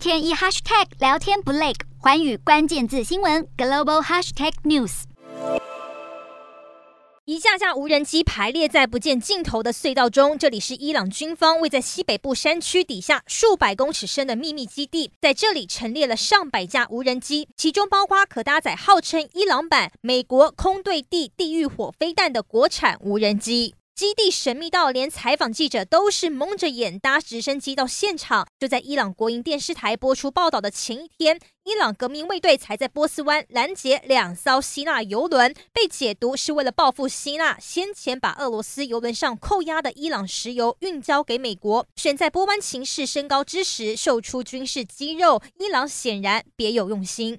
天一 hashtag 聊天不累，寰宇关键字新闻 global hashtag news。一架架无人机排列在不见尽头的隧道中，这里是伊朗军方位在西北部山区底下数百公尺深的秘密基地，在这里陈列了上百架无人机，其中包括可搭载号称伊朗版美国空对地地狱火飞弹的国产无人机。基地神秘到连采访记者都是蒙着眼搭直升机到现场。就在伊朗国营电视台播出报道的前一天，伊朗革命卫队才在波斯湾拦截两艘希腊油轮，被解读是为了报复希腊先前把俄罗斯油轮上扣押的伊朗石油运交给美国。选在波湾情势升高之时，售出军事肌肉，伊朗显然别有用心。